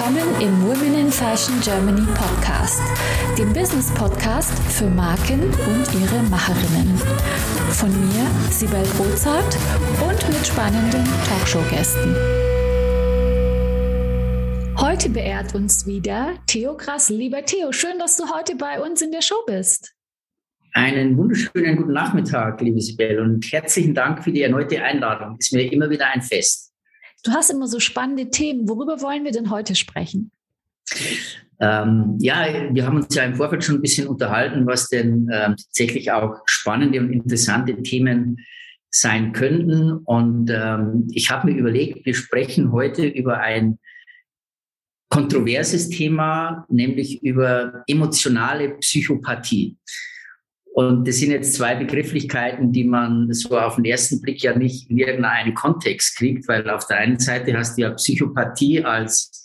willkommen im Women in Fashion Germany Podcast, dem Business Podcast für Marken und ihre Macherinnen. Von mir, Sibel Rozart und mit spannenden Talkshow-Gästen. Heute beehrt uns wieder Theo Krass. Lieber Theo, schön, dass du heute bei uns in der Show bist. Einen wunderschönen guten Nachmittag, liebe Sibel, und herzlichen Dank für die erneute Einladung. Ist mir immer wieder ein Fest. Du hast immer so spannende Themen. Worüber wollen wir denn heute sprechen? Ähm, ja, wir haben uns ja im Vorfeld schon ein bisschen unterhalten, was denn ähm, tatsächlich auch spannende und interessante Themen sein könnten. Und ähm, ich habe mir überlegt, wir sprechen heute über ein kontroverses Thema, nämlich über emotionale Psychopathie. Und das sind jetzt zwei Begrifflichkeiten, die man so auf den ersten Blick ja nicht in irgendeinen Kontext kriegt, weil auf der einen Seite hast du ja Psychopathie als,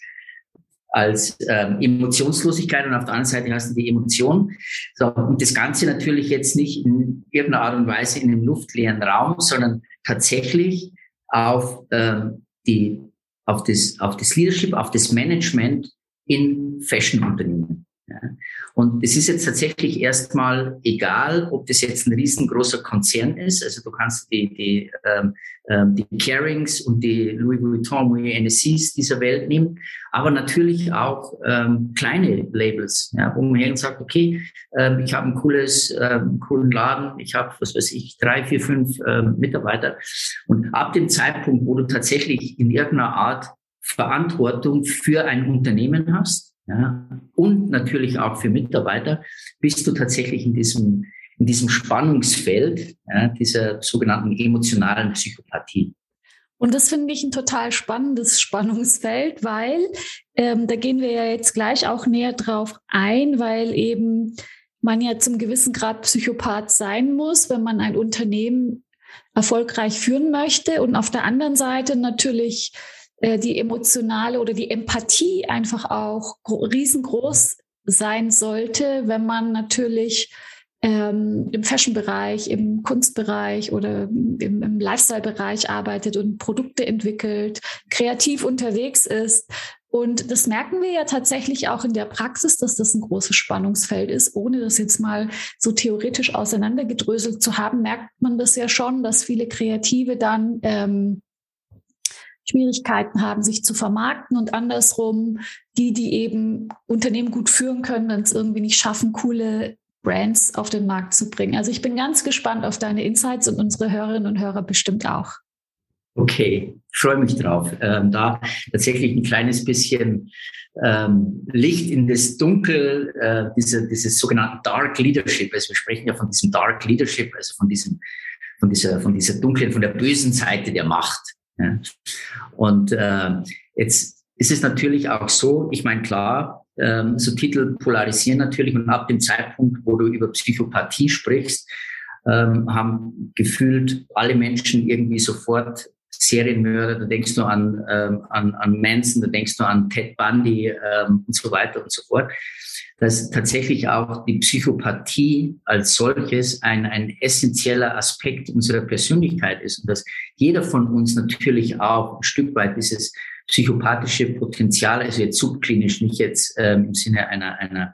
als ähm, Emotionslosigkeit und auf der anderen Seite hast du die Emotion. So, und das Ganze natürlich jetzt nicht in irgendeiner Art und Weise in einem luftleeren Raum, sondern tatsächlich auf, ähm, die, auf, das, auf das Leadership, auf das Management in Fashion-Unternehmen. Und es ist jetzt tatsächlich erstmal egal, ob das jetzt ein riesengroßer Konzern ist. Also du kannst die, die, ähm, ähm die Carings und die Louis Vuitton, Louis NSCs dieser Welt nehmen, aber natürlich auch ähm, kleine Labels, ja, wo man her sagt, okay, ähm, ich habe ein cooles, ähm, coolen Laden, ich habe, was weiß ich, drei, vier, fünf ähm, Mitarbeiter. Und ab dem Zeitpunkt, wo du tatsächlich in irgendeiner Art Verantwortung für ein Unternehmen hast, ja, und natürlich auch für Mitarbeiter, bist du tatsächlich in diesem, in diesem Spannungsfeld ja, dieser sogenannten emotionalen Psychopathie. Und das finde ich ein total spannendes Spannungsfeld, weil ähm, da gehen wir ja jetzt gleich auch näher drauf ein, weil eben man ja zum gewissen Grad Psychopath sein muss, wenn man ein Unternehmen erfolgreich führen möchte. Und auf der anderen Seite natürlich die emotionale oder die Empathie einfach auch riesengroß sein sollte, wenn man natürlich ähm, im Fashion-Bereich, im Kunstbereich oder im, im Lifestyle-Bereich arbeitet und Produkte entwickelt, kreativ unterwegs ist. Und das merken wir ja tatsächlich auch in der Praxis, dass das ein großes Spannungsfeld ist. Ohne das jetzt mal so theoretisch auseinandergedröselt zu haben, merkt man das ja schon, dass viele Kreative dann ähm, Schwierigkeiten haben, sich zu vermarkten und andersrum die, die eben Unternehmen gut führen können, dann es irgendwie nicht schaffen, coole Brands auf den Markt zu bringen. Also ich bin ganz gespannt auf deine Insights und unsere Hörerinnen und Hörer bestimmt auch. Okay, freue mich drauf. Ähm, da tatsächlich ein kleines bisschen ähm, Licht in das Dunkel, äh, diese, dieses sogenannten Dark Leadership. Also wir sprechen ja von diesem Dark Leadership, also von diesem, von dieser, von dieser dunklen, von der bösen Seite der Macht. Ja. Und äh, jetzt ist es natürlich auch so, ich meine, klar, ähm, so Titel polarisieren natürlich und ab dem Zeitpunkt, wo du über Psychopathie sprichst, ähm, haben gefühlt alle Menschen irgendwie sofort Serienmörder, da denkst du an, ähm, an, an Manson, da denkst du an Ted Bundy ähm, und so weiter und so fort dass tatsächlich auch die Psychopathie als solches ein, ein essentieller Aspekt unserer Persönlichkeit ist und dass jeder von uns natürlich auch ein Stück weit dieses psychopathische Potenzial, also jetzt subklinisch, nicht jetzt ähm, im Sinne einer, einer,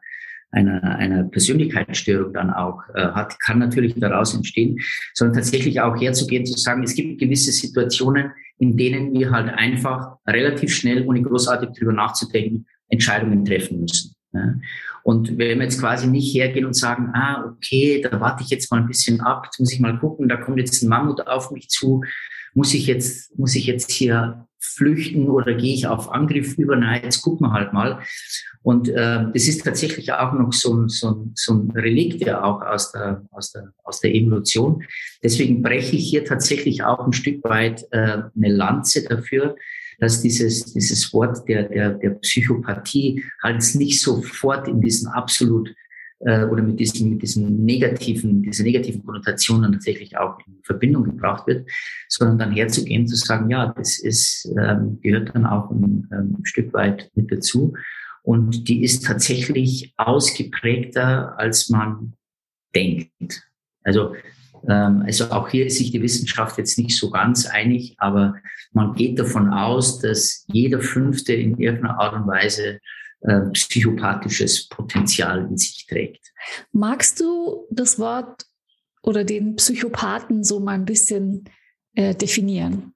einer, einer Persönlichkeitsstörung dann auch äh, hat, kann natürlich daraus entstehen, sondern tatsächlich auch herzugehen, zu sagen, es gibt gewisse Situationen, in denen wir halt einfach relativ schnell, ohne großartig drüber nachzudenken, Entscheidungen treffen müssen. Ja. Und wenn wir jetzt quasi nicht hergehen und sagen, ah, okay, da warte ich jetzt mal ein bisschen ab, jetzt muss ich mal gucken, da kommt jetzt ein Mammut auf mich zu, muss ich jetzt, muss ich jetzt hier flüchten oder gehe ich auf Angriff über? Nein, jetzt gucken wir halt mal. Und äh, das ist tatsächlich auch noch so ein, so ein, so ein Relikt ja auch aus der, aus, der, aus der Evolution. Deswegen breche ich hier tatsächlich auch ein Stück weit äh, eine Lanze dafür, dass dieses, dieses Wort der, der, der Psychopathie halt nicht sofort in diesen absolut äh, oder mit diesem, mit diesem negativen, dieser negativen Konnotation dann tatsächlich auch in Verbindung gebracht wird, sondern dann herzugehen, zu sagen, ja, das ist, ähm, gehört dann auch ein, ähm, Stück weit mit dazu. Und die ist tatsächlich ausgeprägter, als man denkt. Also also auch hier ist sich die Wissenschaft jetzt nicht so ganz einig, aber man geht davon aus, dass jeder Fünfte in irgendeiner Art und Weise äh, psychopathisches Potenzial in sich trägt. Magst du das Wort oder den Psychopathen so mal ein bisschen äh, definieren?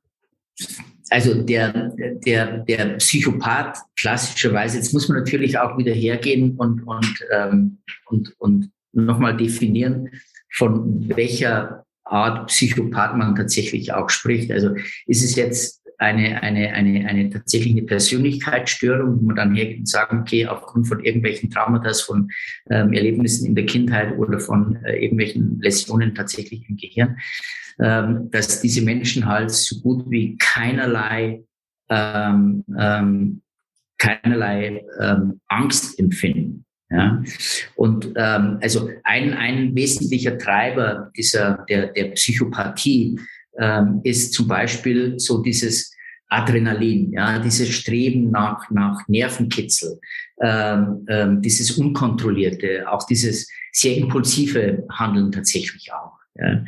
Also der, der, der Psychopath klassischerweise, jetzt muss man natürlich auch wieder hergehen und, und, ähm, und, und nochmal definieren, von welcher Art Psychopath man tatsächlich auch spricht. Also ist es jetzt eine, eine, eine, eine tatsächliche Persönlichkeitsstörung, wo man dann hergeht und sagen, okay, aufgrund von irgendwelchen Traumata, von ähm, Erlebnissen in der Kindheit oder von äh, irgendwelchen Läsionen tatsächlich im Gehirn, ähm, dass diese Menschen halt so gut wie keinerlei ähm, ähm, keinerlei ähm, Angst empfinden. Ja? Und ähm, also ein, ein wesentlicher Treiber dieser der, der Psychopathie ähm, ist zum Beispiel so dieses Adrenalin, ja, dieses Streben nach, nach Nervenkitzel, ähm, ähm, dieses unkontrollierte, auch dieses sehr impulsive Handeln tatsächlich auch. Ja.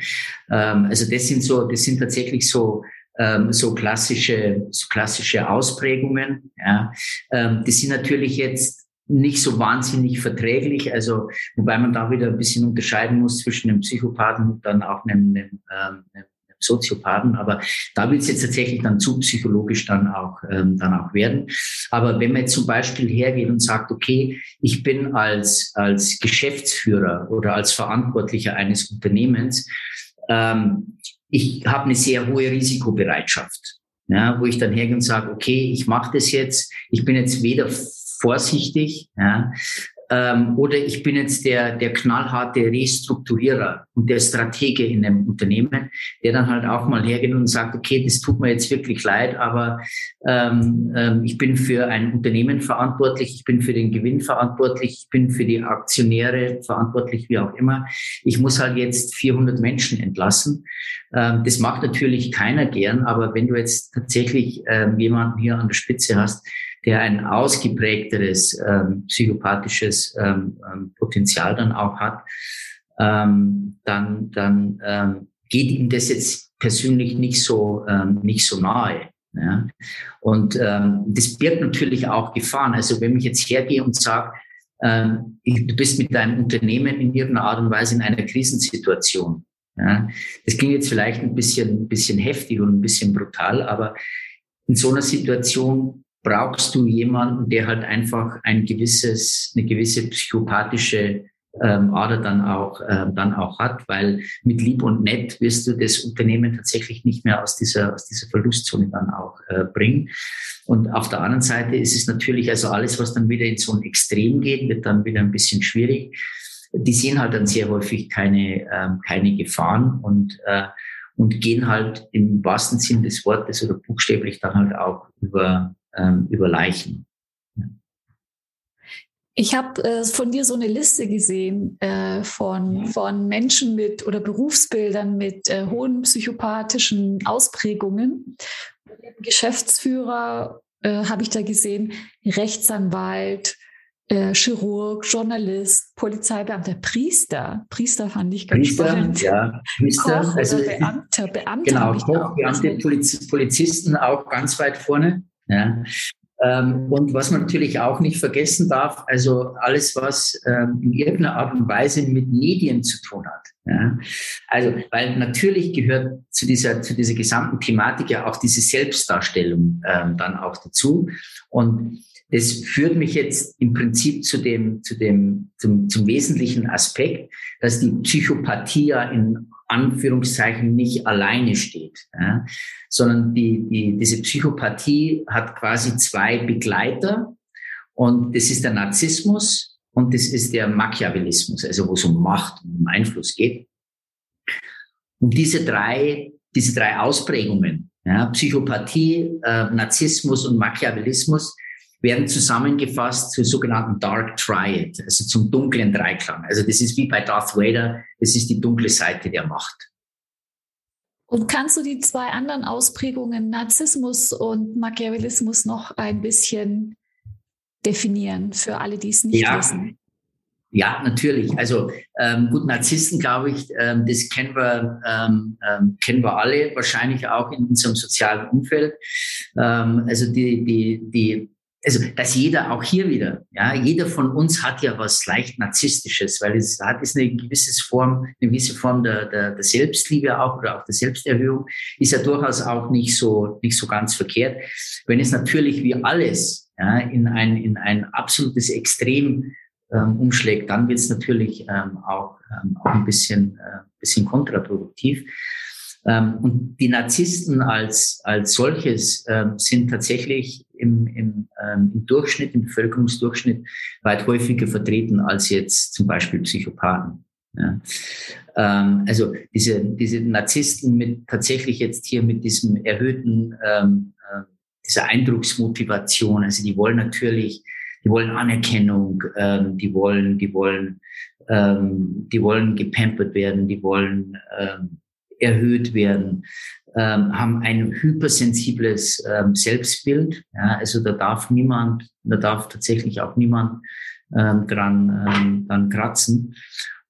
Ähm, also das sind so, das sind tatsächlich so ähm, so klassische, so klassische Ausprägungen. Ja. Ähm, die sind natürlich jetzt nicht so wahnsinnig verträglich, also wobei man da wieder ein bisschen unterscheiden muss zwischen einem Psychopathen und dann auch einem, einem, ähm, einem Soziopathen, aber da will es jetzt tatsächlich dann zu psychologisch dann auch, ähm, dann auch werden. Aber wenn man jetzt zum Beispiel hergeht und sagt, okay, ich bin als, als Geschäftsführer oder als Verantwortlicher eines Unternehmens, ähm, ich habe eine sehr hohe Risikobereitschaft. Ja, wo ich dann hergehe und sage, okay, ich mache das jetzt, ich bin jetzt weder vorsichtig, ja, ähm, oder ich bin jetzt der, der knallharte Restrukturierer und der Stratege in einem Unternehmen, der dann halt auch mal hergeht und sagt, okay, das tut mir jetzt wirklich leid, aber ähm, ähm, ich bin für ein Unternehmen verantwortlich, ich bin für den Gewinn verantwortlich, ich bin für die Aktionäre verantwortlich, wie auch immer. Ich muss halt jetzt 400 Menschen entlassen. Ähm, das macht natürlich keiner gern, aber wenn du jetzt tatsächlich ähm, jemanden hier an der Spitze hast, der ein ausgeprägteres ähm, psychopathisches ähm, ähm, Potenzial dann auch hat, ähm, dann, dann ähm, geht ihm das jetzt persönlich nicht so, ähm, nicht so nahe. Ja? Und ähm, das birgt natürlich auch Gefahren. Also wenn ich jetzt hergehe und sage, ähm, du bist mit deinem Unternehmen in irgendeiner Art und Weise in einer Krisensituation. Ja? Das klingt jetzt vielleicht ein bisschen, ein bisschen heftig und ein bisschen brutal, aber in so einer Situation brauchst du jemanden, der halt einfach ein gewisses, eine gewisse psychopathische ähm, Ader dann auch, äh, dann auch hat, weil mit lieb und nett wirst du das Unternehmen tatsächlich nicht mehr aus dieser, aus dieser Verlustzone dann auch äh, bringen. Und auf der anderen Seite ist es natürlich, also alles, was dann wieder in so ein Extrem geht, wird dann wieder ein bisschen schwierig. Die sehen halt dann sehr häufig keine, ähm, keine Gefahren und, äh, und gehen halt im wahrsten Sinn des Wortes oder buchstäblich dann halt auch über, ähm, über Leichen. Ich habe äh, von dir so eine Liste gesehen äh, von, von Menschen mit oder Berufsbildern mit äh, hohen psychopathischen Ausprägungen. Geschäftsführer äh, habe ich da gesehen, Rechtsanwalt, äh, Chirurg, Journalist, Polizeibeamter, Priester. Priester fand ich ganz Priester, spannend. Ja, Priester, Koch also Beamter, Beamter. Genau, Koch, Beamte, Poliz Polizisten auch ganz weit vorne. Ja. Ähm, und was man natürlich auch nicht vergessen darf, also alles, was ähm, in irgendeiner Art und Weise mit Medien zu tun hat. Ja. Also, weil natürlich gehört zu dieser, zu dieser gesamten Thematik ja auch diese Selbstdarstellung ähm, dann auch dazu. Und das führt mich jetzt im Prinzip zu dem, zu dem, zum, zum wesentlichen Aspekt, dass die Psychopathie ja in Anführungszeichen nicht alleine steht, ja, sondern die, die, diese Psychopathie hat quasi zwei Begleiter und das ist der Narzissmus und das ist der Machiavellismus, also wo es um Macht und um Einfluss geht. Und diese drei, diese drei Ausprägungen, ja, Psychopathie, äh, Narzissmus und Machiavellismus, werden zusammengefasst zur sogenannten Dark Triad, also zum dunklen Dreiklang. Also das ist wie bei Darth Vader, das ist die dunkle Seite der Macht. Und kannst du die zwei anderen Ausprägungen, Narzissmus und Machiavellismus, noch ein bisschen definieren für alle, die es nicht ja. wissen? Ja, natürlich. Also ähm, gut, Narzissten, glaube ich, ähm, das kennen wir, ähm, ähm, kennen wir alle wahrscheinlich auch in unserem sozialen Umfeld. Ähm, also die, die, die, also dass jeder auch hier wieder, ja, jeder von uns hat ja was leicht narzisstisches, weil es hat ist eine gewisse Form, eine gewisse Form der, der, der Selbstliebe auch oder auch der Selbsterhöhung, ist ja durchaus auch nicht so nicht so ganz verkehrt. Wenn es natürlich wie alles ja, in ein in ein absolutes Extrem ähm, umschlägt, dann wird es natürlich ähm, auch, ähm, auch ein bisschen, äh, bisschen kontraproduktiv. Ähm, und die Narzissten als, als solches ähm, sind tatsächlich im, im, ähm, im Durchschnitt, im Bevölkerungsdurchschnitt weit häufiger vertreten als jetzt zum Beispiel Psychopathen. Ja. Ähm, also diese, diese Narzissten mit tatsächlich jetzt hier mit diesem erhöhten, ähm, äh, dieser Eindrucksmotivation, also die wollen natürlich die wollen Anerkennung, ähm, die wollen, die wollen, ähm, die wollen gepampert werden, die wollen ähm, erhöht werden, ähm, haben ein hypersensibles ähm, Selbstbild. Ja, also da darf niemand, da darf tatsächlich auch niemand ähm, dran, ähm, dran kratzen.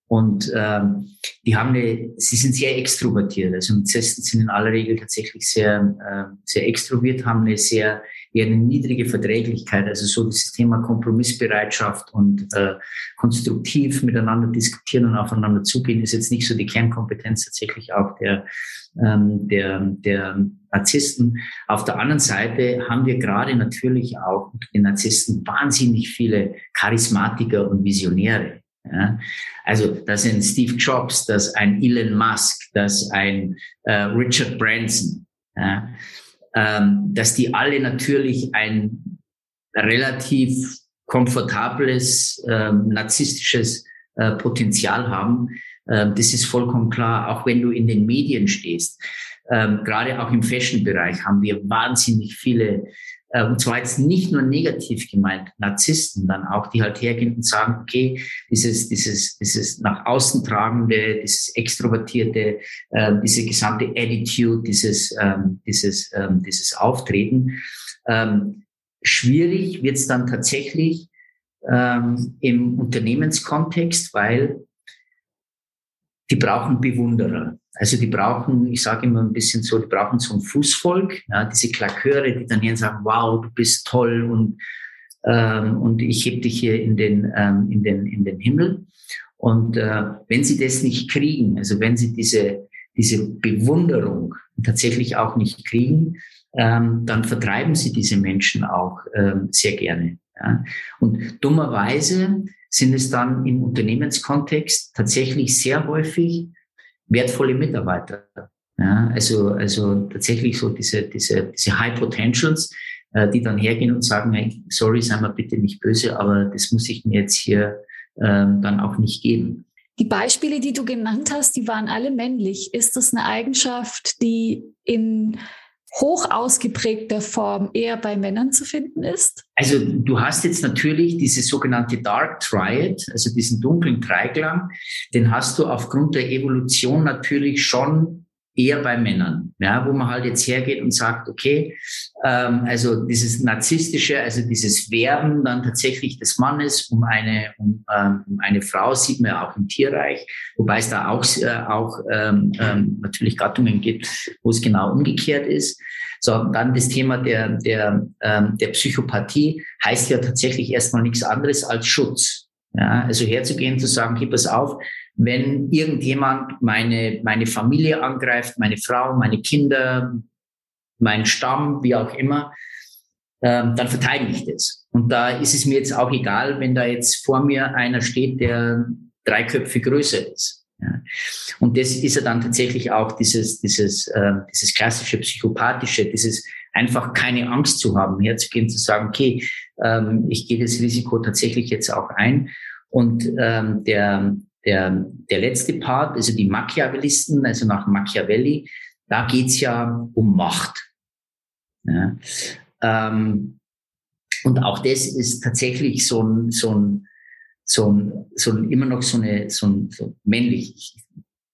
Und ähm, die haben eine, sie sind sehr extrovertiert. Also sind in aller Regel tatsächlich sehr, äh, sehr extrovertiert, haben eine sehr eher eine niedrige Verträglichkeit. Also so dieses Thema Kompromissbereitschaft und äh, konstruktiv miteinander diskutieren und aufeinander zugehen ist jetzt nicht so die Kernkompetenz tatsächlich auch der ähm, der, der Narzissten. Auf der anderen Seite haben wir gerade natürlich auch den Narzissten wahnsinnig viele Charismatiker und Visionäre. Ja, also das sind Steve Jobs, das ein Elon Musk, das ein äh, Richard Branson, ja, ähm, dass die alle natürlich ein relativ komfortables äh, narzisstisches äh, Potenzial haben. Ähm, das ist vollkommen klar, auch wenn du in den Medien stehst. Ähm, gerade auch im Fashion-Bereich haben wir wahnsinnig viele äh, und zwar jetzt nicht nur negativ gemeint, Narzissten dann auch, die halt hergehen und sagen, okay, dieses, dieses, dieses nach außen tragende, dieses extrovertierte, äh, diese gesamte Attitude, dieses, ähm, dieses, ähm, dieses Auftreten. Ähm, schwierig wird es dann tatsächlich ähm, im Unternehmenskontext, weil die brauchen Bewunderer. Also die brauchen, ich sage immer ein bisschen so, die brauchen so ein Fußvolk, ja, diese Klaköre, die dann hier sagen, wow, du bist toll und, ähm, und ich heb dich hier in den, ähm, in den, in den Himmel. Und äh, wenn sie das nicht kriegen, also wenn sie diese, diese Bewunderung tatsächlich auch nicht kriegen, ähm, dann vertreiben sie diese Menschen auch ähm, sehr gerne. Ja. Und dummerweise sind es dann im Unternehmenskontext tatsächlich sehr häufig wertvolle Mitarbeiter. Ja, also, also tatsächlich so diese, diese, diese High Potentials, äh, die dann hergehen und sagen, hey, sorry, sei mal bitte nicht böse, aber das muss ich mir jetzt hier ähm, dann auch nicht geben. Die Beispiele, die du genannt hast, die waren alle männlich. Ist das eine Eigenschaft, die in hoch ausgeprägter Form eher bei Männern zu finden ist? Also du hast jetzt natürlich diese sogenannte Dark Triad, also diesen dunklen Dreiklang, den hast du aufgrund der Evolution natürlich schon eher bei Männern, ja, wo man halt jetzt hergeht und sagt, okay, ähm, also dieses narzisstische, also dieses Werben dann tatsächlich des Mannes um eine um, ähm, um eine Frau sieht man ja auch im Tierreich, wobei es da auch äh, auch ähm, ähm, natürlich Gattungen gibt, wo es genau umgekehrt ist. So, dann das Thema der der ähm, der Psychopathie heißt ja tatsächlich erstmal nichts anderes als Schutz. Ja, also herzugehen, zu sagen, okay, pass auf, wenn irgendjemand meine, meine Familie angreift, meine Frau, meine Kinder, mein Stamm, wie auch immer, ähm, dann verteidige ich das. Und da ist es mir jetzt auch egal, wenn da jetzt vor mir einer steht, der drei Köpfe größer ist. Ja. Und das ist ja dann tatsächlich auch dieses, dieses, äh, dieses klassische psychopathische, dieses einfach keine Angst zu haben, herzugehen, zu sagen, okay, ähm, ich gehe das Risiko tatsächlich jetzt auch ein. Und ähm, der, der, der letzte Part, also die Machiavellisten, also nach Machiavelli, da geht's ja um Macht. Ja. Ähm, und auch das ist tatsächlich so ein, so ein, so ein, so ein immer noch so eine, so ein, so männlich. Ich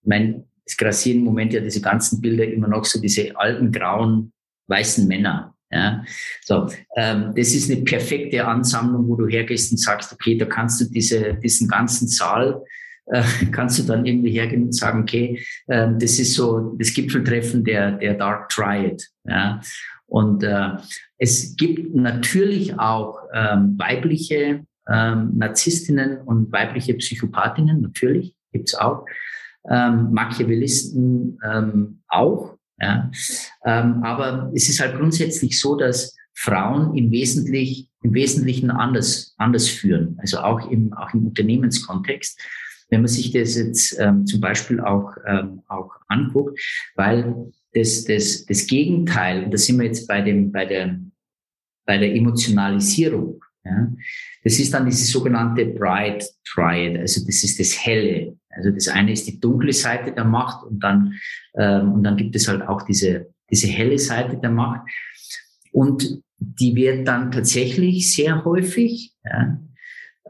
meine, es grassieren im Moment ja diese ganzen Bilder immer noch so diese alten, grauen, weißen Männer. Ja, so, ähm, das ist eine perfekte Ansammlung, wo du hergehst und sagst, okay, da kannst du diese, diesen ganzen Saal, äh, kannst du dann irgendwie hergehen und sagen, okay, äh, das ist so das Gipfeltreffen der, der Dark Triad. Ja, und äh, es gibt natürlich auch ähm, weibliche ähm, Narzisstinnen und weibliche Psychopathinnen, natürlich gibt's auch. Ähm, Machiavellisten ähm, auch. Ja. Ähm, aber es ist halt grundsätzlich so, dass Frauen im, Wesentlich, im Wesentlichen anders, anders führen, also auch im, auch im Unternehmenskontext. Wenn man sich das jetzt ähm, zum Beispiel auch, ähm, auch anguckt, weil das, das, das Gegenteil, da sind wir jetzt bei, dem, bei, der, bei der Emotionalisierung, ja, das ist dann diese sogenannte Bright Triad, also das ist das Helle. Also das eine ist die dunkle Seite der Macht und dann, ähm, und dann gibt es halt auch diese, diese helle Seite der Macht. Und die wird dann tatsächlich sehr häufig ja,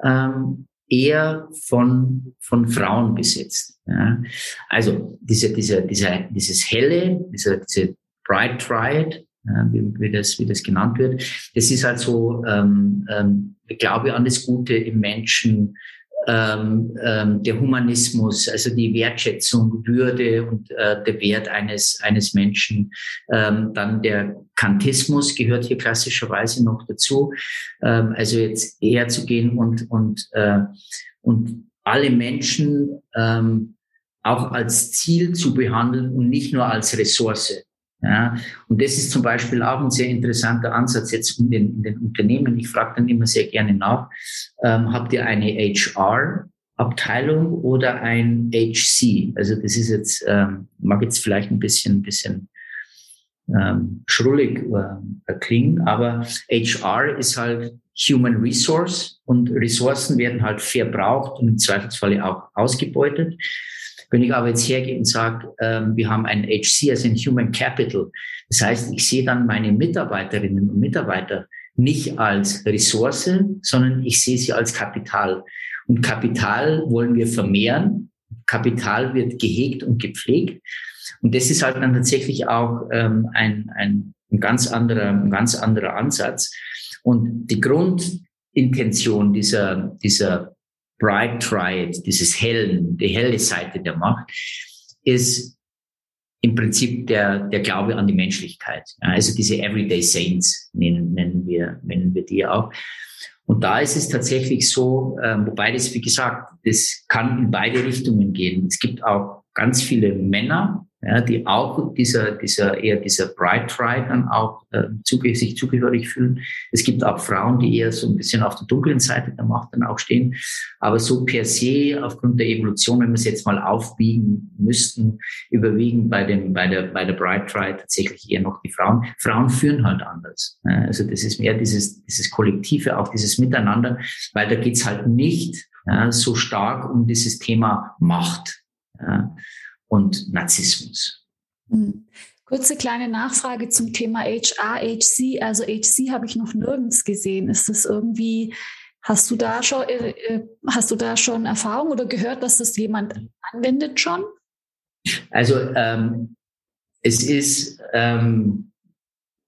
ähm, eher von, von Frauen besetzt. Ja. Also diese, diese, diese, dieses helle, diese, diese Bright Triad, wie, wie, das, wie das genannt wird. Das ist halt so, ähm, ähm, Glaube an das Gute im Menschen, ähm, ähm, der Humanismus, also die Wertschätzung, Würde und äh, der Wert eines, eines Menschen. Ähm, dann der Kantismus gehört hier klassischerweise noch dazu. Ähm, also jetzt eher zu gehen und, und, äh, und alle Menschen ähm, auch als Ziel zu behandeln und nicht nur als Ressource. Ja, und das ist zum Beispiel auch ein sehr interessanter Ansatz jetzt in den, in den Unternehmen. Ich frage dann immer sehr gerne nach, ähm, habt ihr eine HR-Abteilung oder ein HC? Also das ist jetzt, ähm, mag jetzt vielleicht ein bisschen, bisschen ähm, schrullig äh, klingen, aber HR ist halt Human Resource und Ressourcen werden halt verbraucht und im Zweifelsfalle auch ausgebeutet. Wenn ich aber jetzt hergehe und sage, ähm, wir haben ein HC, also ein Human Capital, das heißt, ich sehe dann meine Mitarbeiterinnen und Mitarbeiter nicht als Ressource, sondern ich sehe sie als Kapital. Und Kapital wollen wir vermehren. Kapital wird gehegt und gepflegt. Und das ist halt dann tatsächlich auch ähm, ein, ein, ein, ganz anderer, ein ganz anderer Ansatz. Und die Grundintention dieser, dieser Bright Triad, dieses Hellen, die helle Seite der Macht, ist im Prinzip der, der Glaube an die Menschlichkeit. Also diese Everyday Saints nennen, nennen, wir, nennen wir die auch. Und da ist es tatsächlich so, äh, wobei das, wie gesagt, das kann in beide Richtungen gehen. Es gibt auch ganz viele Männer, ja, die auch dieser, dieser, eher dieser Bright Tribe dann auch äh, zuge sich zugehörig fühlen. Es gibt auch Frauen, die eher so ein bisschen auf der dunklen Seite der Macht dann auch stehen. Aber so per se, aufgrund der Evolution, wenn wir es jetzt mal aufbiegen müssten, überwiegen bei dem, bei der, bei der Bright Tribe tatsächlich eher noch die Frauen. Frauen führen halt anders. Ja, also das ist mehr dieses, dieses Kollektive, auch dieses Miteinander, weil da geht's halt nicht ja, so stark um dieses Thema Macht. Ja und Narzissmus. Hm. Kurze kleine Nachfrage zum Thema HR, HC. Also HC habe ich noch nirgends gesehen. Ist das irgendwie, hast du da schon, äh, äh, hast du da schon Erfahrung oder gehört, dass das jemand anwendet schon? Also ähm, es ist, ähm,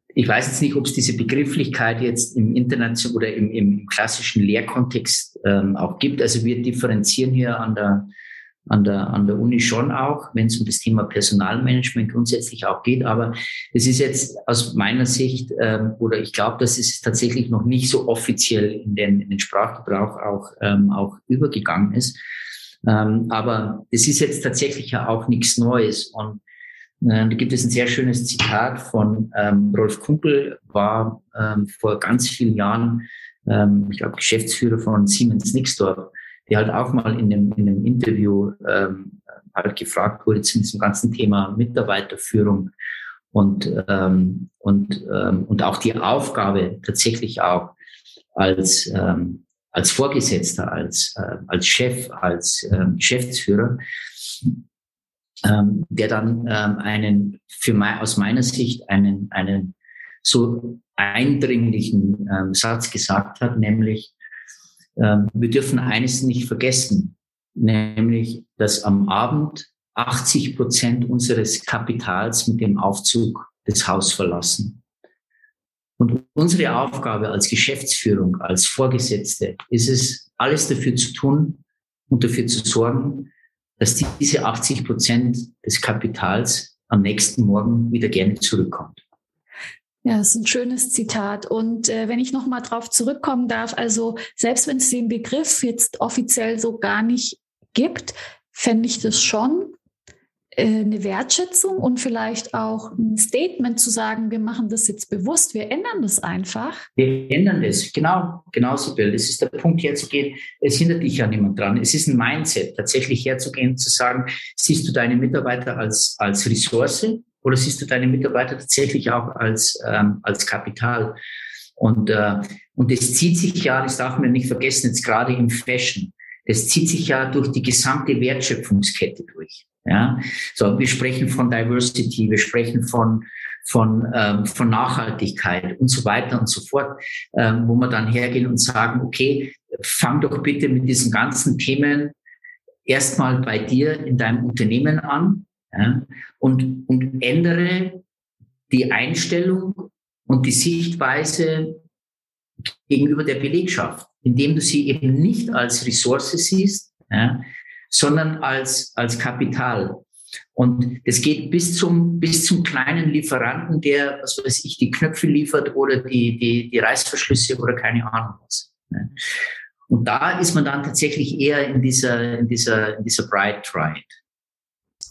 ich weiß jetzt nicht, ob es diese Begrifflichkeit jetzt im Internet oder im, im klassischen Lehrkontext ähm, auch gibt. Also wir differenzieren hier an der an der, an der Uni schon auch, wenn es um das Thema Personalmanagement grundsätzlich auch geht. Aber es ist jetzt aus meiner Sicht, ähm, oder ich glaube, dass es tatsächlich noch nicht so offiziell in den, in den Sprachgebrauch auch, ähm, auch übergegangen ist. Ähm, aber es ist jetzt tatsächlich ja auch nichts Neues. Und äh, da gibt es ein sehr schönes Zitat von ähm, Rolf Kumpel, war ähm, vor ganz vielen Jahren, ähm, ich glaube, Geschäftsführer von Siemens Nixdorf der halt auch mal in einem, in einem Interview ähm, halt gefragt wurde zu diesem ganzen Thema Mitarbeiterführung und, ähm, und, ähm, und auch die Aufgabe tatsächlich auch als, ähm, als Vorgesetzter, als, äh, als Chef, als ähm, Geschäftsführer, ähm, der dann ähm, einen, für mein, aus meiner Sicht einen, einen so eindringlichen ähm, Satz gesagt hat, nämlich, wir dürfen eines nicht vergessen, nämlich, dass am Abend 80 Prozent unseres Kapitals mit dem Aufzug das Haus verlassen. Und unsere Aufgabe als Geschäftsführung, als Vorgesetzte, ist es, alles dafür zu tun und dafür zu sorgen, dass diese 80 Prozent des Kapitals am nächsten Morgen wieder gerne zurückkommt. Ja, das ist ein schönes Zitat. Und äh, wenn ich nochmal drauf zurückkommen darf, also selbst wenn es den Begriff jetzt offiziell so gar nicht gibt, fände ich das schon äh, eine Wertschätzung und vielleicht auch ein Statement zu sagen, wir machen das jetzt bewusst, wir ändern das einfach. Wir ändern das, genau, genau, Sibyl. Das ist der Punkt herzugehen. Es hindert dich ja niemand dran. Es ist ein Mindset, tatsächlich herzugehen, zu sagen, siehst du deine Mitarbeiter als, als Ressource oder siehst du deine Mitarbeiter tatsächlich auch als, ähm, als Kapital? Und, äh, und das zieht sich ja, das darf man nicht vergessen, jetzt gerade im Fashion, das zieht sich ja durch die gesamte Wertschöpfungskette durch. Ja, so wir sprechen von Diversity, wir sprechen von von ähm, von Nachhaltigkeit und so weiter und so fort, ähm, wo wir dann hergehen und sagen, okay, fang doch bitte mit diesen ganzen Themen erstmal bei dir in deinem Unternehmen an ja, und und ändere die Einstellung und die Sichtweise gegenüber der Belegschaft, indem du sie eben nicht als Ressource siehst, ja, sondern als, als Kapital. Und das geht bis zum, bis zum kleinen Lieferanten, der, was weiß ich, die Knöpfe liefert oder die, die, die Reißverschlüsse oder keine Ahnung was. Und da ist man dann tatsächlich eher in dieser, in dieser, in dieser Bright Triad.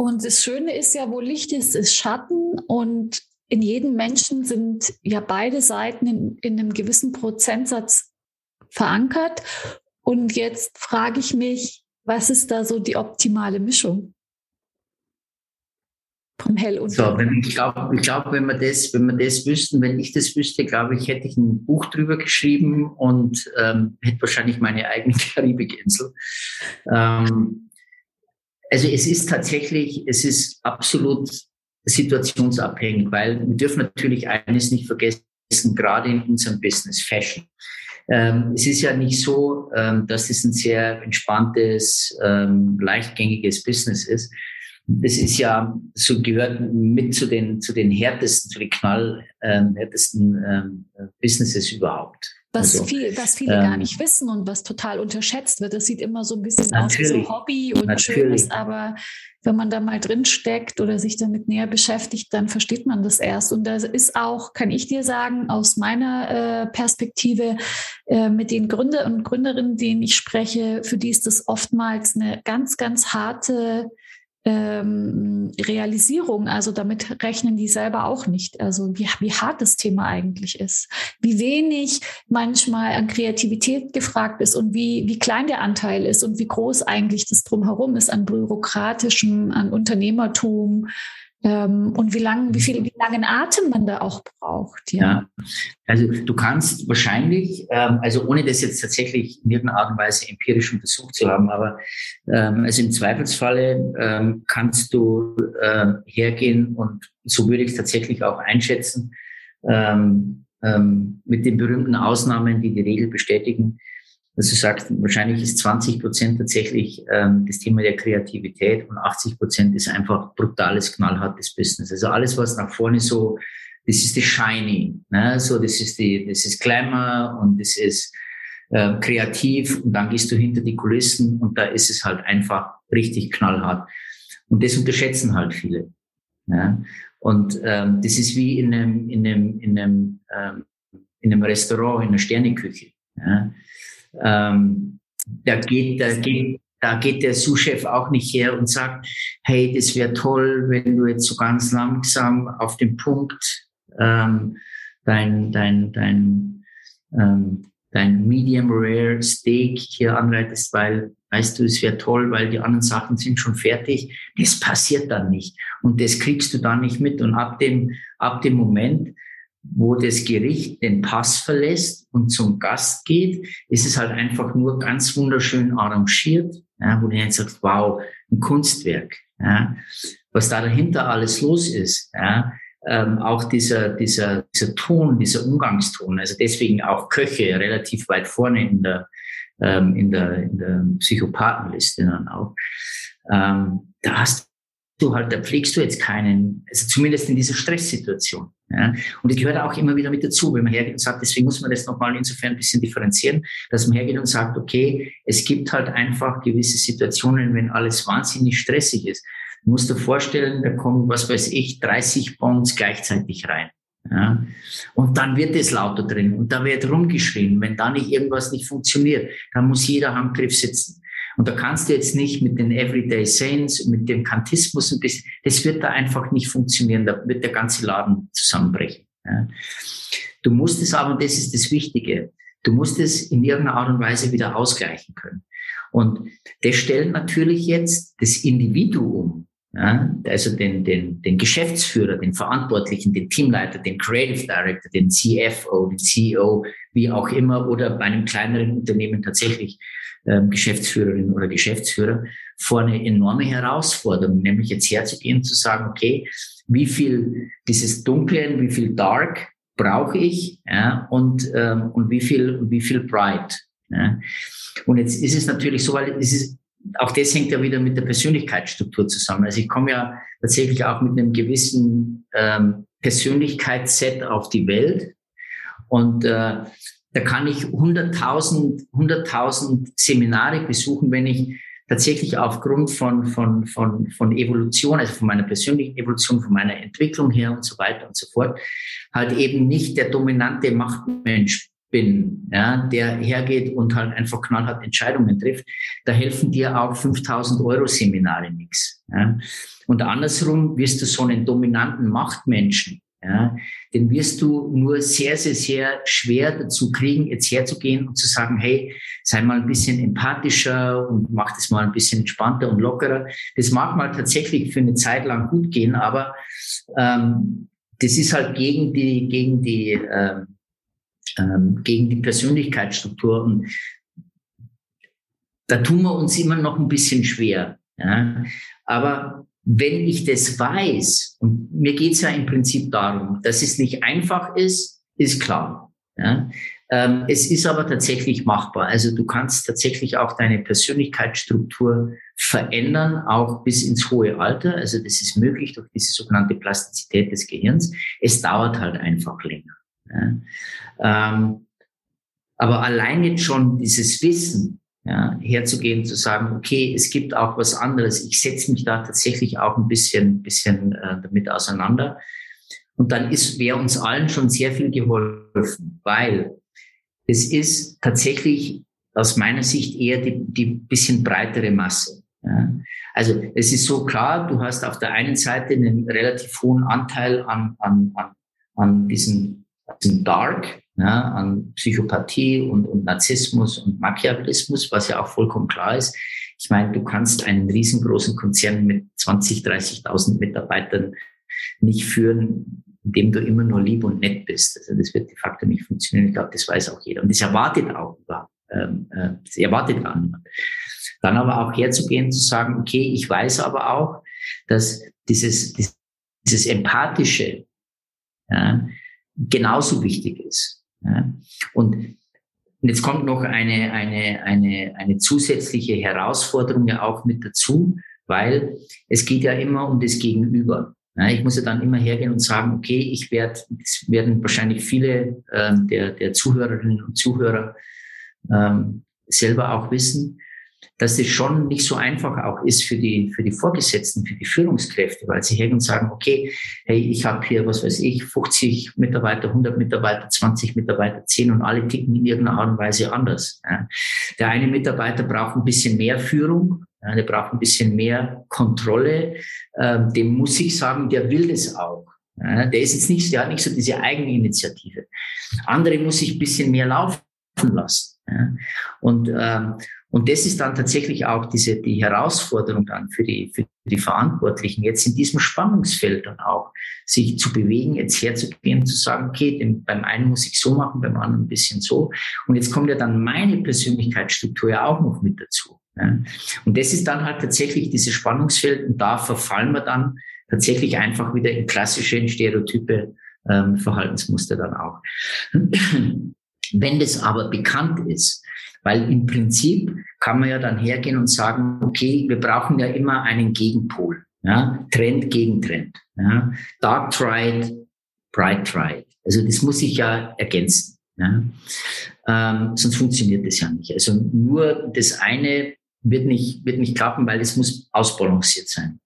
Und das Schöne ist ja, wo Licht ist, ist Schatten und in jedem Menschen sind ja beide Seiten in, in einem gewissen Prozentsatz verankert. Und jetzt frage ich mich, was ist da so die optimale Mischung? Vom Hell und so, wenn, ich glaube, ich glaub, wenn wir das, wenn wir das wüssten, wenn ich das wüsste, glaube ich, hätte ich ein Buch drüber geschrieben und ähm, hätte wahrscheinlich meine eigene Karibikinsel. Ähm, also es ist tatsächlich, es ist absolut situationsabhängig, weil wir dürfen natürlich eines nicht vergessen, gerade in unserem Business Fashion. Ähm, es ist ja nicht so, ähm, dass es ein sehr entspanntes, ähm, leichtgängiges Business ist. Das ist ja so gehört mit zu den zu den härtesten, zu den knallhärtesten ähm, Businesses überhaupt. Was, also, viel, was viele ähm, gar nicht wissen und was total unterschätzt wird. Das sieht immer so ein bisschen aus wie so Hobby und. Schönes, aber wenn man da mal drin steckt oder sich damit näher beschäftigt, dann versteht man das erst. Und das ist auch, kann ich dir sagen, aus meiner äh, Perspektive äh, mit den Gründer und Gründerinnen, denen ich spreche, für die ist das oftmals eine ganz, ganz harte ähm, Realisierung. Also damit rechnen die selber auch nicht. Also wie, wie hart das Thema eigentlich ist, wie wenig manchmal an Kreativität gefragt ist und wie, wie klein der Anteil ist und wie groß eigentlich das drumherum ist an bürokratischem, an Unternehmertum, und wie lange, wie viel, wie langen Atem man da auch braucht. Ja, ja. also du kannst wahrscheinlich, ähm, also ohne das jetzt tatsächlich in irgendeiner Art und Weise empirisch untersucht zu haben, aber ähm, also im Zweifelsfalle ähm, kannst du äh, hergehen und so würde ich es tatsächlich auch einschätzen, ähm, ähm, mit den berühmten Ausnahmen, die die Regel bestätigen, dass du sagst, wahrscheinlich ist 20 Prozent tatsächlich ähm, das Thema der Kreativität und 80 Prozent ist einfach brutales, knallhartes Business. Also alles, was nach vorne so, das ist das Shiny, ne? so das ist die, das ist Glamour und das ist äh, kreativ und dann gehst du hinter die Kulissen und da ist es halt einfach richtig knallhart. Und das unterschätzen halt viele. Ja? Und ähm, das ist wie in einem, in einem, in einem, ähm, in einem Restaurant, in einer Sterneküche. Ja? Ähm, da geht, da geht, da geht der Sous-Chef auch nicht her und sagt, hey, das wäre toll, wenn du jetzt so ganz langsam auf den Punkt ähm, dein, dein, dein, ähm, dein Medium Rare Steak hier anleitest, weil, weißt du, es wäre toll, weil die anderen Sachen sind schon fertig. Das passiert dann nicht. Und das kriegst du dann nicht mit. Und ab dem, ab dem Moment, wo das Gericht den Pass verlässt und zum Gast geht, ist es halt einfach nur ganz wunderschön arrangiert, ja, wo du jetzt sagst, wow, ein Kunstwerk. Ja. Was da dahinter alles los ist, ja, ähm, auch dieser, dieser, dieser Ton, dieser Umgangston, also deswegen auch Köche relativ weit vorne in der, ähm, in der, in der Psychopathenliste dann auch. Ähm, da hast du halt, da pflegst du jetzt keinen, also zumindest in dieser Stresssituation. Ja. Und das gehört auch immer wieder mit dazu, wenn man hergeht und sagt, deswegen muss man das nochmal insofern ein bisschen differenzieren, dass man hergeht und sagt, okay, es gibt halt einfach gewisse Situationen, wenn alles wahnsinnig stressig ist. Du musst dir vorstellen, da kommen, was weiß ich, 30 Bonds gleichzeitig rein. Ja. Und dann wird es lauter drin und da wird rumgeschrien. Wenn da nicht irgendwas nicht funktioniert, dann muss jeder Handgriff sitzen. Und da kannst du jetzt nicht mit den Everyday Saints, mit dem Kantismus ein bisschen, das wird da einfach nicht funktionieren. Da wird der ganze Laden zusammenbrechen. Ja. Du musst es aber, und das ist das Wichtige, du musst es in irgendeiner Art und Weise wieder ausgleichen können. Und das stellt natürlich jetzt das Individuum ja, also den, den, den Geschäftsführer, den Verantwortlichen, den Teamleiter, den Creative Director, den CFO, den CEO, wie auch immer, oder bei einem kleineren Unternehmen tatsächlich Geschäftsführerin oder Geschäftsführer vor eine enorme Herausforderung, nämlich jetzt herzugehen, zu sagen, okay, wie viel dieses Dunklen, wie viel Dark brauche ich ja, und, ähm, und wie viel wie viel Bright. Ja. Und jetzt ist es natürlich so, weil es ist auch das hängt ja wieder mit der Persönlichkeitsstruktur zusammen. Also ich komme ja tatsächlich auch mit einem gewissen ähm, Persönlichkeitsset auf die Welt und äh, da kann ich 100.000 100.000 Seminare besuchen, wenn ich tatsächlich aufgrund von, von, von, von Evolution, also von meiner persönlichen Evolution, von meiner Entwicklung her und so weiter und so fort, halt eben nicht der dominante Machtmensch bin, ja, der hergeht und halt einfach knallhart Entscheidungen trifft, da helfen dir auch 5000 Euro Seminare nichts. Ja. Und andersrum wirst du so einen dominanten Machtmenschen, ja, den wirst du nur sehr, sehr, sehr schwer dazu kriegen, jetzt herzugehen und zu sagen, hey, sei mal ein bisschen empathischer und mach das mal ein bisschen entspannter und lockerer. Das mag mal tatsächlich für eine Zeit lang gut gehen, aber ähm, das ist halt gegen die, gegen die ähm, ähm, gegen die Persönlichkeitsstruktur. Und da tun wir uns immer noch ein bisschen schwer. Ja? Aber wenn ich das weiß, und mir geht es ja im Prinzip darum, dass es nicht einfach ist, ist klar. Ja? Ähm, es ist aber tatsächlich machbar. Also du kannst tatsächlich auch deine Persönlichkeitsstruktur verändern, auch bis ins hohe Alter. Also das ist möglich durch diese sogenannte Plastizität des Gehirns. Es dauert halt einfach länger. Ja. Ähm, aber allein jetzt schon dieses Wissen, ja, herzugehen, zu sagen, okay, es gibt auch was anderes. Ich setze mich da tatsächlich auch ein bisschen, bisschen äh, damit auseinander. Und dann ist, wäre uns allen schon sehr viel geholfen, weil es ist tatsächlich aus meiner Sicht eher die, die bisschen breitere Masse. Ja. Also es ist so klar, du hast auf der einen Seite einen relativ hohen Anteil an, an, an, an diesen sind dark, ja, an Psychopathie und, und Narzissmus und Machiavellismus, was ja auch vollkommen klar ist. Ich meine, du kannst einen riesengroßen Konzern mit 20, 30.000 Mitarbeitern nicht führen, indem du immer nur lieb und nett bist. Also das wird de facto nicht funktionieren. Ich glaube, das weiß auch jeder. Und das erwartet auch ähm, äh, das erwartet gar niemand. Dann aber auch herzugehen, zu sagen, okay, ich weiß aber auch, dass dieses, dieses empathische, ja, genauso wichtig ist. Ja. Und jetzt kommt noch eine, eine, eine, eine zusätzliche Herausforderung ja auch mit dazu, weil es geht ja immer um das Gegenüber. Ich muss ja dann immer hergehen und sagen, okay, ich werde, das werden wahrscheinlich viele ähm, der, der Zuhörerinnen und Zuhörer ähm, selber auch wissen, dass es schon nicht so einfach auch ist für die, für die Vorgesetzten, für die Führungskräfte, weil sie hergehen und sagen, okay, hey, ich habe hier, was weiß ich, 50 Mitarbeiter, 100 Mitarbeiter, 20 Mitarbeiter, 10 und alle ticken in irgendeiner Art und Weise anders. Der eine Mitarbeiter braucht ein bisschen mehr Führung, der braucht ein bisschen mehr Kontrolle, ähm, dem muss ich sagen, der will das auch. Der ist jetzt nicht, der hat nicht so diese Eigeninitiative. Andere muss ich ein bisschen mehr laufen lassen. Und, ähm, Und das ist dann tatsächlich auch diese, die Herausforderung dann für die, für die Verantwortlichen, jetzt in diesem Spannungsfeld dann auch, sich zu bewegen, jetzt herzugehen, zu sagen, okay, den, beim einen muss ich so machen, beim anderen ein bisschen so. Und jetzt kommt ja dann meine Persönlichkeitsstruktur ja auch noch mit dazu. Ja. Und das ist dann halt tatsächlich dieses Spannungsfeld und da verfallen wir dann tatsächlich einfach wieder in klassische, in stereotype ähm, Verhaltensmuster dann auch. Wenn das aber bekannt ist, weil im Prinzip kann man ja dann hergehen und sagen, okay, wir brauchen ja immer einen Gegenpol. Ja? Trend gegen Trend. Ja? Dark Tried, Bright Tried. Also das muss sich ja ergänzen. Ja? Ähm, sonst funktioniert das ja nicht. Also nur das eine wird nicht, wird nicht klappen, weil es muss ausbalanciert sein.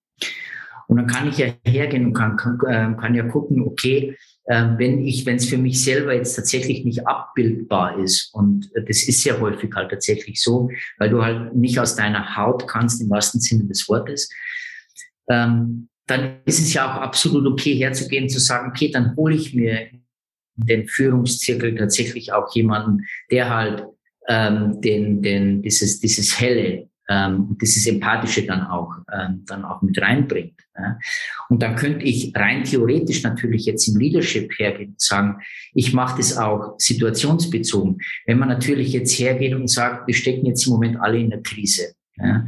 Und dann kann ich ja hergehen und kann, kann, äh, kann ja gucken, okay, ähm, wenn ich, wenn es für mich selber jetzt tatsächlich nicht abbildbar ist, und das ist sehr häufig halt tatsächlich so, weil du halt nicht aus deiner Haut kannst, im wahrsten Sinne des Wortes, ähm, dann ist es ja auch absolut okay herzugehen, zu sagen, okay, dann hole ich mir den Führungszirkel tatsächlich auch jemanden, der halt ähm, den, den, dieses, dieses helle, ähm, dieses Empathische dann auch, ähm, dann auch mit reinbringt. Ja. Und dann könnte ich rein theoretisch natürlich jetzt im Leadership hergehen und sagen, ich mache das auch situationsbezogen. Wenn man natürlich jetzt hergeht und sagt, wir stecken jetzt im Moment alle in der Krise. Ja.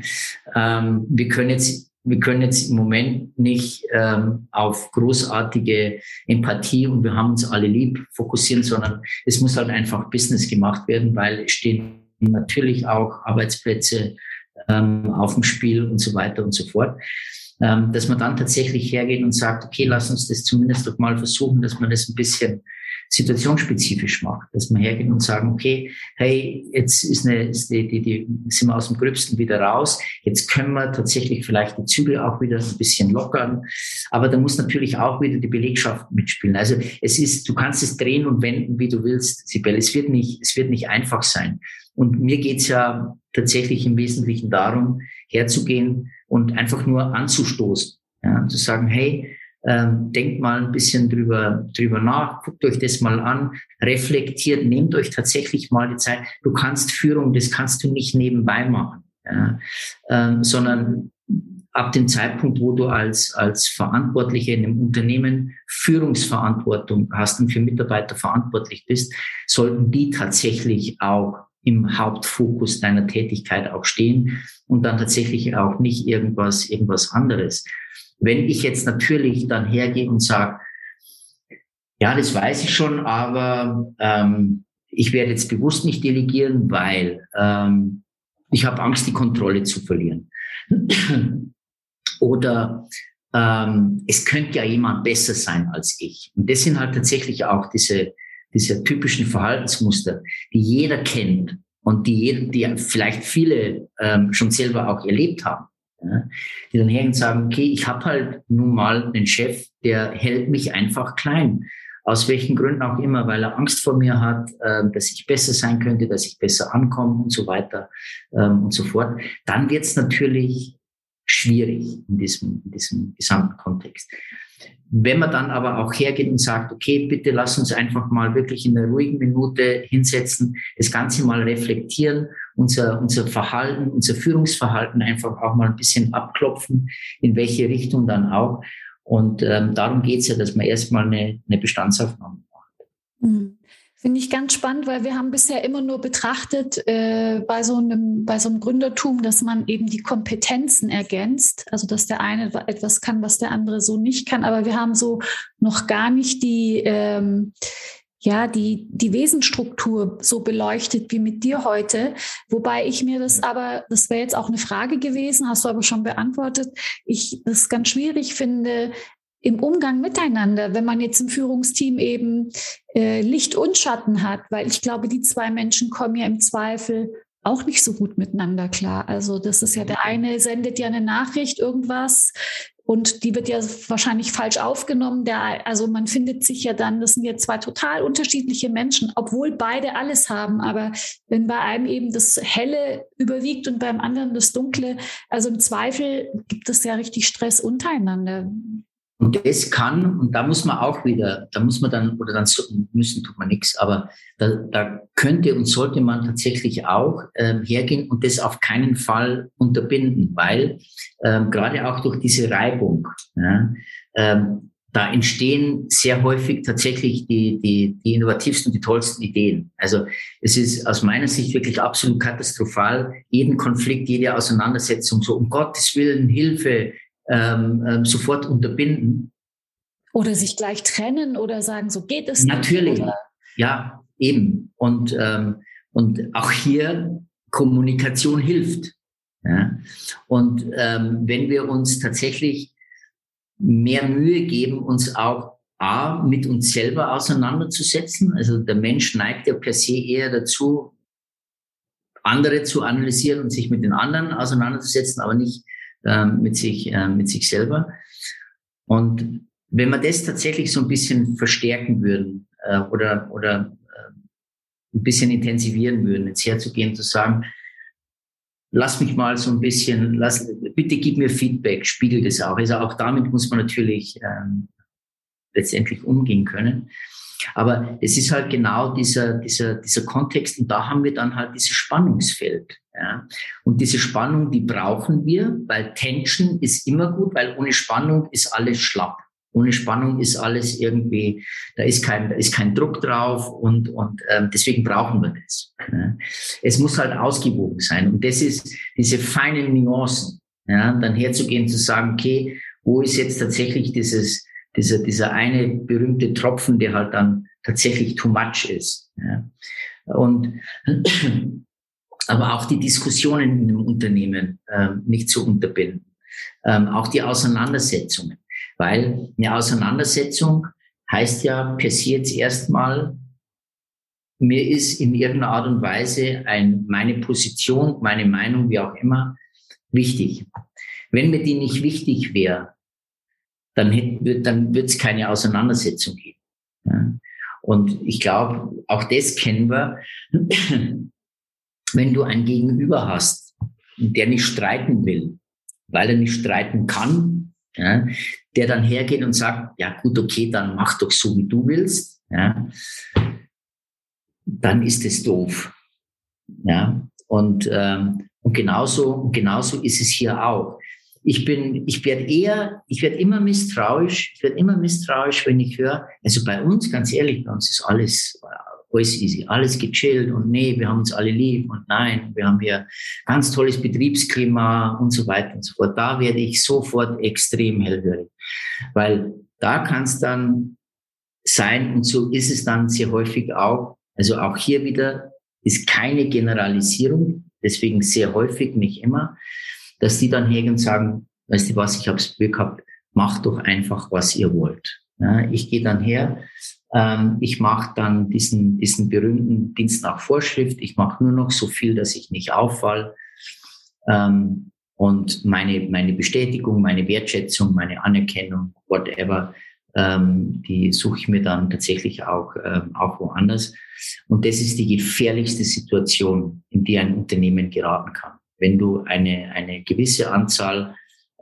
Ähm, wir können jetzt wir können jetzt im Moment nicht ähm, auf großartige Empathie und wir haben uns alle lieb fokussieren, sondern es muss halt einfach Business gemacht werden, weil es stehen natürlich auch Arbeitsplätze ähm, auf dem Spiel und so weiter und so fort. Ähm, dass man dann tatsächlich hergeht und sagt, okay, lass uns das zumindest doch mal versuchen, dass man das ein bisschen situationsspezifisch macht, dass man hergeht und sagen, okay, hey, jetzt ist, eine, ist die, die, die, sind wir aus dem Gröbsten wieder raus, jetzt können wir tatsächlich vielleicht die Zügel auch wieder ein bisschen lockern, aber da muss natürlich auch wieder die Belegschaft mitspielen. Also es ist, du kannst es drehen und wenden, wie du willst, Sibel. Es wird nicht, es wird nicht einfach sein. Und mir geht's ja tatsächlich im Wesentlichen darum, herzugehen und einfach nur anzustoßen, ja, zu sagen, hey, ähm, denkt mal ein bisschen drüber, drüber nach, guckt euch das mal an, reflektiert, nehmt euch tatsächlich mal die Zeit. Du kannst Führung, das kannst du nicht nebenbei machen, ja, ähm, sondern ab dem Zeitpunkt, wo du als, als Verantwortlicher in einem Unternehmen Führungsverantwortung hast und für Mitarbeiter verantwortlich bist, sollten die tatsächlich auch im Hauptfokus deiner Tätigkeit auch stehen und dann tatsächlich auch nicht irgendwas, irgendwas anderes. Wenn ich jetzt natürlich dann hergehe und sage, ja, das weiß ich schon, aber ähm, ich werde jetzt bewusst nicht delegieren, weil ähm, ich habe Angst, die Kontrolle zu verlieren. Oder ähm, es könnte ja jemand besser sein als ich. Und das sind halt tatsächlich auch diese, diese typischen Verhaltensmuster, die jeder kennt und die, die vielleicht viele ähm, schon selber auch erlebt haben. Ja, die dann hergehen und sagen, okay, ich habe halt nun mal einen Chef, der hält mich einfach klein. Aus welchen Gründen auch immer, weil er Angst vor mir hat, äh, dass ich besser sein könnte, dass ich besser ankomme und so weiter ähm, und so fort. Dann wird es natürlich schwierig in diesem, in diesem gesamten Kontext. Wenn man dann aber auch hergeht und sagt, okay, bitte lass uns einfach mal wirklich in einer ruhigen Minute hinsetzen, das Ganze mal reflektieren, unser, unser Verhalten, unser Führungsverhalten einfach auch mal ein bisschen abklopfen, in welche Richtung dann auch. Und ähm, darum geht's ja, dass man erstmal eine, eine Bestandsaufnahme macht. Mhm. Finde ich ganz spannend, weil wir haben bisher immer nur betrachtet äh, bei, so einem, bei so einem Gründertum, dass man eben die Kompetenzen ergänzt. Also dass der eine etwas kann, was der andere so nicht kann. Aber wir haben so noch gar nicht die, ähm, ja, die, die Wesensstruktur so beleuchtet wie mit dir heute. Wobei ich mir das aber, das wäre jetzt auch eine Frage gewesen, hast du aber schon beantwortet, ich das ganz schwierig finde, im Umgang miteinander, wenn man jetzt im Führungsteam eben äh, Licht und Schatten hat, weil ich glaube, die zwei Menschen kommen ja im Zweifel auch nicht so gut miteinander klar. Also das ist ja der eine sendet ja eine Nachricht, irgendwas, und die wird ja wahrscheinlich falsch aufgenommen. Der, also man findet sich ja dann, das sind ja zwei total unterschiedliche Menschen, obwohl beide alles haben. Aber wenn bei einem eben das Helle überwiegt und beim anderen das Dunkle, also im Zweifel gibt es ja richtig Stress untereinander. Und das kann, und da muss man auch wieder, da muss man dann, oder dann müssen tut man nichts, aber da, da könnte und sollte man tatsächlich auch ähm, hergehen und das auf keinen Fall unterbinden, weil ähm, gerade auch durch diese Reibung, ja, ähm, da entstehen sehr häufig tatsächlich die, die, die innovativsten die tollsten Ideen. Also es ist aus meiner Sicht wirklich absolut katastrophal, jeden Konflikt, jede Auseinandersetzung so um Gottes Willen, Hilfe, ähm, ähm, sofort unterbinden. Oder sich gleich trennen oder sagen, so geht es Natürlich, nicht, ja, eben. Und, ähm, und auch hier Kommunikation hilft. Ja? Und ähm, wenn wir uns tatsächlich mehr Mühe geben, uns auch A, mit uns selber auseinanderzusetzen. Also der Mensch neigt ja per se eher dazu, andere zu analysieren und sich mit den anderen auseinanderzusetzen, aber nicht mit, sich, äh, mit sich selber. Und wenn wir das tatsächlich so ein bisschen verstärken würden äh, oder, oder äh, ein bisschen intensivieren würden, jetzt herzugehen, zu sagen, lass mich mal so ein bisschen, lass, bitte gib mir Feedback, spiegel das auch. Also auch damit muss man natürlich ähm, letztendlich umgehen können. Aber es ist halt genau dieser, dieser, dieser Kontext und da haben wir dann halt dieses Spannungsfeld. Ja. Und diese Spannung, die brauchen wir, weil Tension ist immer gut, weil ohne Spannung ist alles schlapp. Ohne Spannung ist alles irgendwie, da ist kein, da ist kein Druck drauf und, und ähm, deswegen brauchen wir das. Ja. Es muss halt ausgewogen sein. Und das ist diese feinen Nuancen. Ja, dann herzugehen, zu sagen, okay, wo ist jetzt tatsächlich dieses, dieser, dieser eine berühmte Tropfen, der halt dann tatsächlich too much ist. Ja. Und aber auch die Diskussionen in dem Unternehmen ähm, nicht zu unterbinden. Ähm, auch die Auseinandersetzungen. Weil eine Auseinandersetzung heißt ja passiert erstmal, mir ist in irgendeiner Art und Weise ein, meine Position, meine Meinung, wie auch immer, wichtig. Wenn mir die nicht wichtig wäre, dann, dann wird es keine Auseinandersetzung geben. Ja. Und ich glaube, auch das kennen wir. Wenn du ein Gegenüber hast, der nicht streiten will, weil er nicht streiten kann, ja, der dann hergeht und sagt, ja gut, okay, dann mach doch so, wie du willst, ja, dann ist es doof. Ja, und, ähm, und genauso, genauso ist es hier auch ich bin, ich werde eher, ich werde immer misstrauisch, ich werde immer misstrauisch, wenn ich höre, also bei uns, ganz ehrlich, bei uns ist alles, alles easy, alles gechillt und nee, wir haben uns alle lieb und nein, wir haben hier ganz tolles Betriebsklima und so weiter und so fort. Da werde ich sofort extrem hellhörig, weil da kann es dann sein und so ist es dann sehr häufig auch. Also auch hier wieder ist keine Generalisierung, deswegen sehr häufig, nicht immer dass die dann hergehen und sagen, weißt du was, ich habe es Glück gehabt, macht doch einfach, was ihr wollt. Ja, ich gehe dann her, ähm, ich mache dann diesen, diesen berühmten Dienst nach Vorschrift, ich mache nur noch so viel, dass ich nicht auffall. Ähm, und meine, meine Bestätigung, meine Wertschätzung, meine Anerkennung, whatever, ähm, die suche ich mir dann tatsächlich auch, ähm, auch woanders. Und das ist die gefährlichste Situation, in die ein Unternehmen geraten kann wenn du eine, eine gewisse Anzahl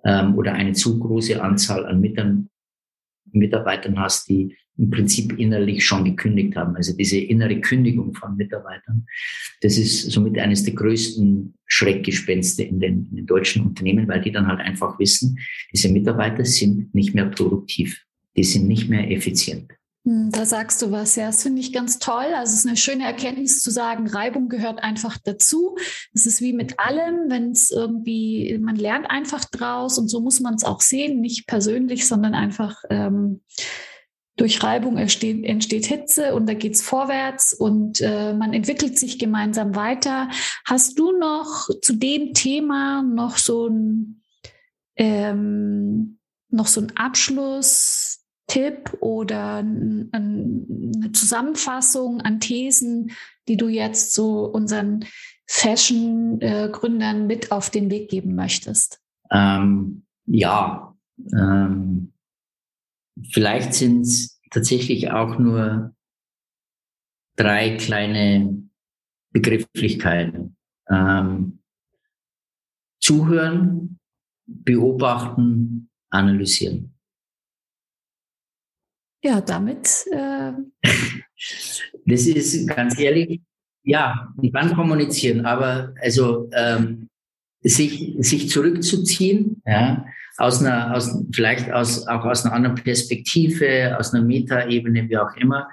ähm, oder eine zu große Anzahl an Mitarbeitern hast, die im Prinzip innerlich schon gekündigt haben. Also diese innere Kündigung von Mitarbeitern, das ist somit eines der größten Schreckgespenste in den, in den deutschen Unternehmen, weil die dann halt einfach wissen, diese Mitarbeiter sind nicht mehr produktiv, die sind nicht mehr effizient. Hm, da sagst du was, ja, das finde ich ganz toll. Also es ist eine schöne Erkenntnis zu sagen, Reibung gehört einfach dazu. Es ist wie mit allem, wenn es irgendwie, man lernt einfach draus und so muss man es auch sehen, nicht persönlich, sondern einfach ähm, durch Reibung entsteht, entsteht Hitze und da geht es vorwärts und äh, man entwickelt sich gemeinsam weiter. Hast du noch zu dem Thema noch so ein ähm, noch so ein Abschluss? Tipp oder eine Zusammenfassung an Thesen, die du jetzt so unseren Fashion-Gründern mit auf den Weg geben möchtest? Ähm, ja, ähm, vielleicht sind es tatsächlich auch nur drei kleine Begrifflichkeiten. Ähm, zuhören, beobachten, analysieren. Ja, damit. Äh das ist ganz ehrlich, ja, die kann kommunizieren, aber also ähm, sich, sich zurückzuziehen, ja, aus einer, aus, vielleicht aus, auch aus einer anderen Perspektive, aus einer Metaebene, wie auch immer.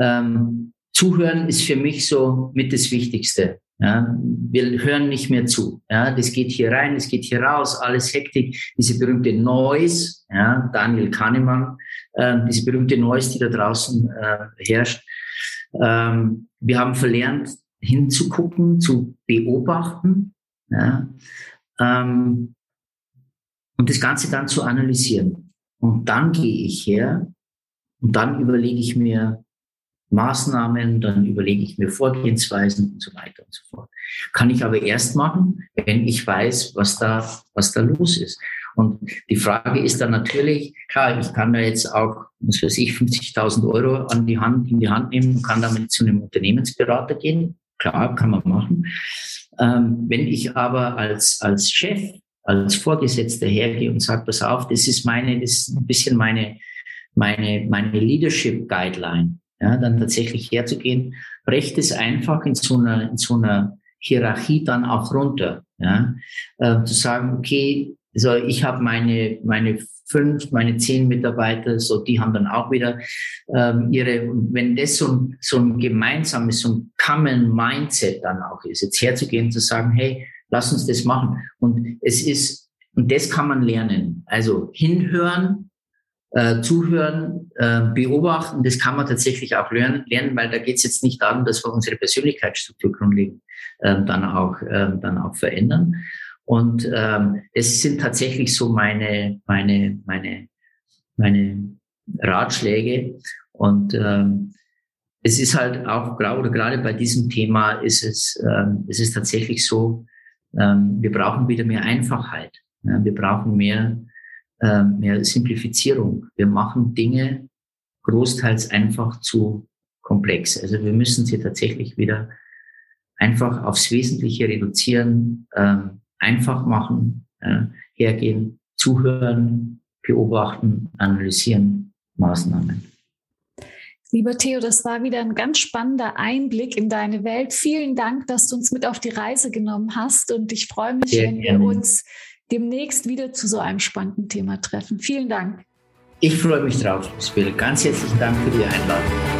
Ähm, Zuhören ist für mich so mit das Wichtigste. Ja, wir hören nicht mehr zu. Ja, das geht hier rein, das geht hier raus, alles Hektik. Diese berühmte Noise, ja, Daniel Kahnemann, äh, diese berühmte Noise, die da draußen äh, herrscht. Ähm, wir haben verlernt, hinzugucken, zu beobachten. Ja, ähm, und das Ganze dann zu analysieren. Und dann gehe ich her und dann überlege ich mir, Maßnahmen, dann überlege ich mir Vorgehensweisen und so weiter und so fort. Kann ich aber erst machen, wenn ich weiß, was da, was da los ist. Und die Frage ist dann natürlich, klar, ich kann da jetzt auch, was weiß ich, 50.000 Euro an die Hand, in die Hand nehmen und kann damit zu einem Unternehmensberater gehen. Klar, kann man machen. Ähm, wenn ich aber als, als Chef, als Vorgesetzter hergehe und sage, pass auf, das ist meine, das ist ein bisschen meine, meine, meine Leadership Guideline ja, dann tatsächlich herzugehen, brecht es einfach in so einer, in so einer Hierarchie dann auch runter. Ja, äh, zu sagen, okay, so ich habe meine meine fünf, meine zehn Mitarbeiter, so die haben dann auch wieder ähm, ihre. wenn das so ein, so ein gemeinsames, so ein Common Mindset dann auch ist, jetzt herzugehen, zu sagen, hey, lass uns das machen. Und es ist und das kann man lernen. Also hinhören, äh, zuhören, äh, beobachten, das kann man tatsächlich auch lernen, lernen weil da geht es jetzt nicht darum, dass wir unsere Persönlichkeitsstruktur grundlegend äh, dann, auch, äh, dann auch verändern. Und ähm, es sind tatsächlich so meine, meine, meine, meine Ratschläge. Und ähm, es ist halt auch, oder gerade bei diesem Thema ist es, ähm, es ist tatsächlich so, ähm, wir brauchen wieder mehr Einfachheit. Ja, wir brauchen mehr äh, mehr Simplifizierung. Wir machen Dinge großteils einfach zu komplex. Also wir müssen sie tatsächlich wieder einfach aufs Wesentliche reduzieren, äh, einfach machen, äh, hergehen, zuhören, beobachten, analysieren, Maßnahmen. Lieber Theo, das war wieder ein ganz spannender Einblick in deine Welt. Vielen Dank, dass du uns mit auf die Reise genommen hast und ich freue mich, Sehr wenn gerne. wir uns demnächst wieder zu so einem spannenden Thema treffen. Vielen Dank. Ich freue mich drauf, Spiel. Ganz herzlichen Dank für die Einladung.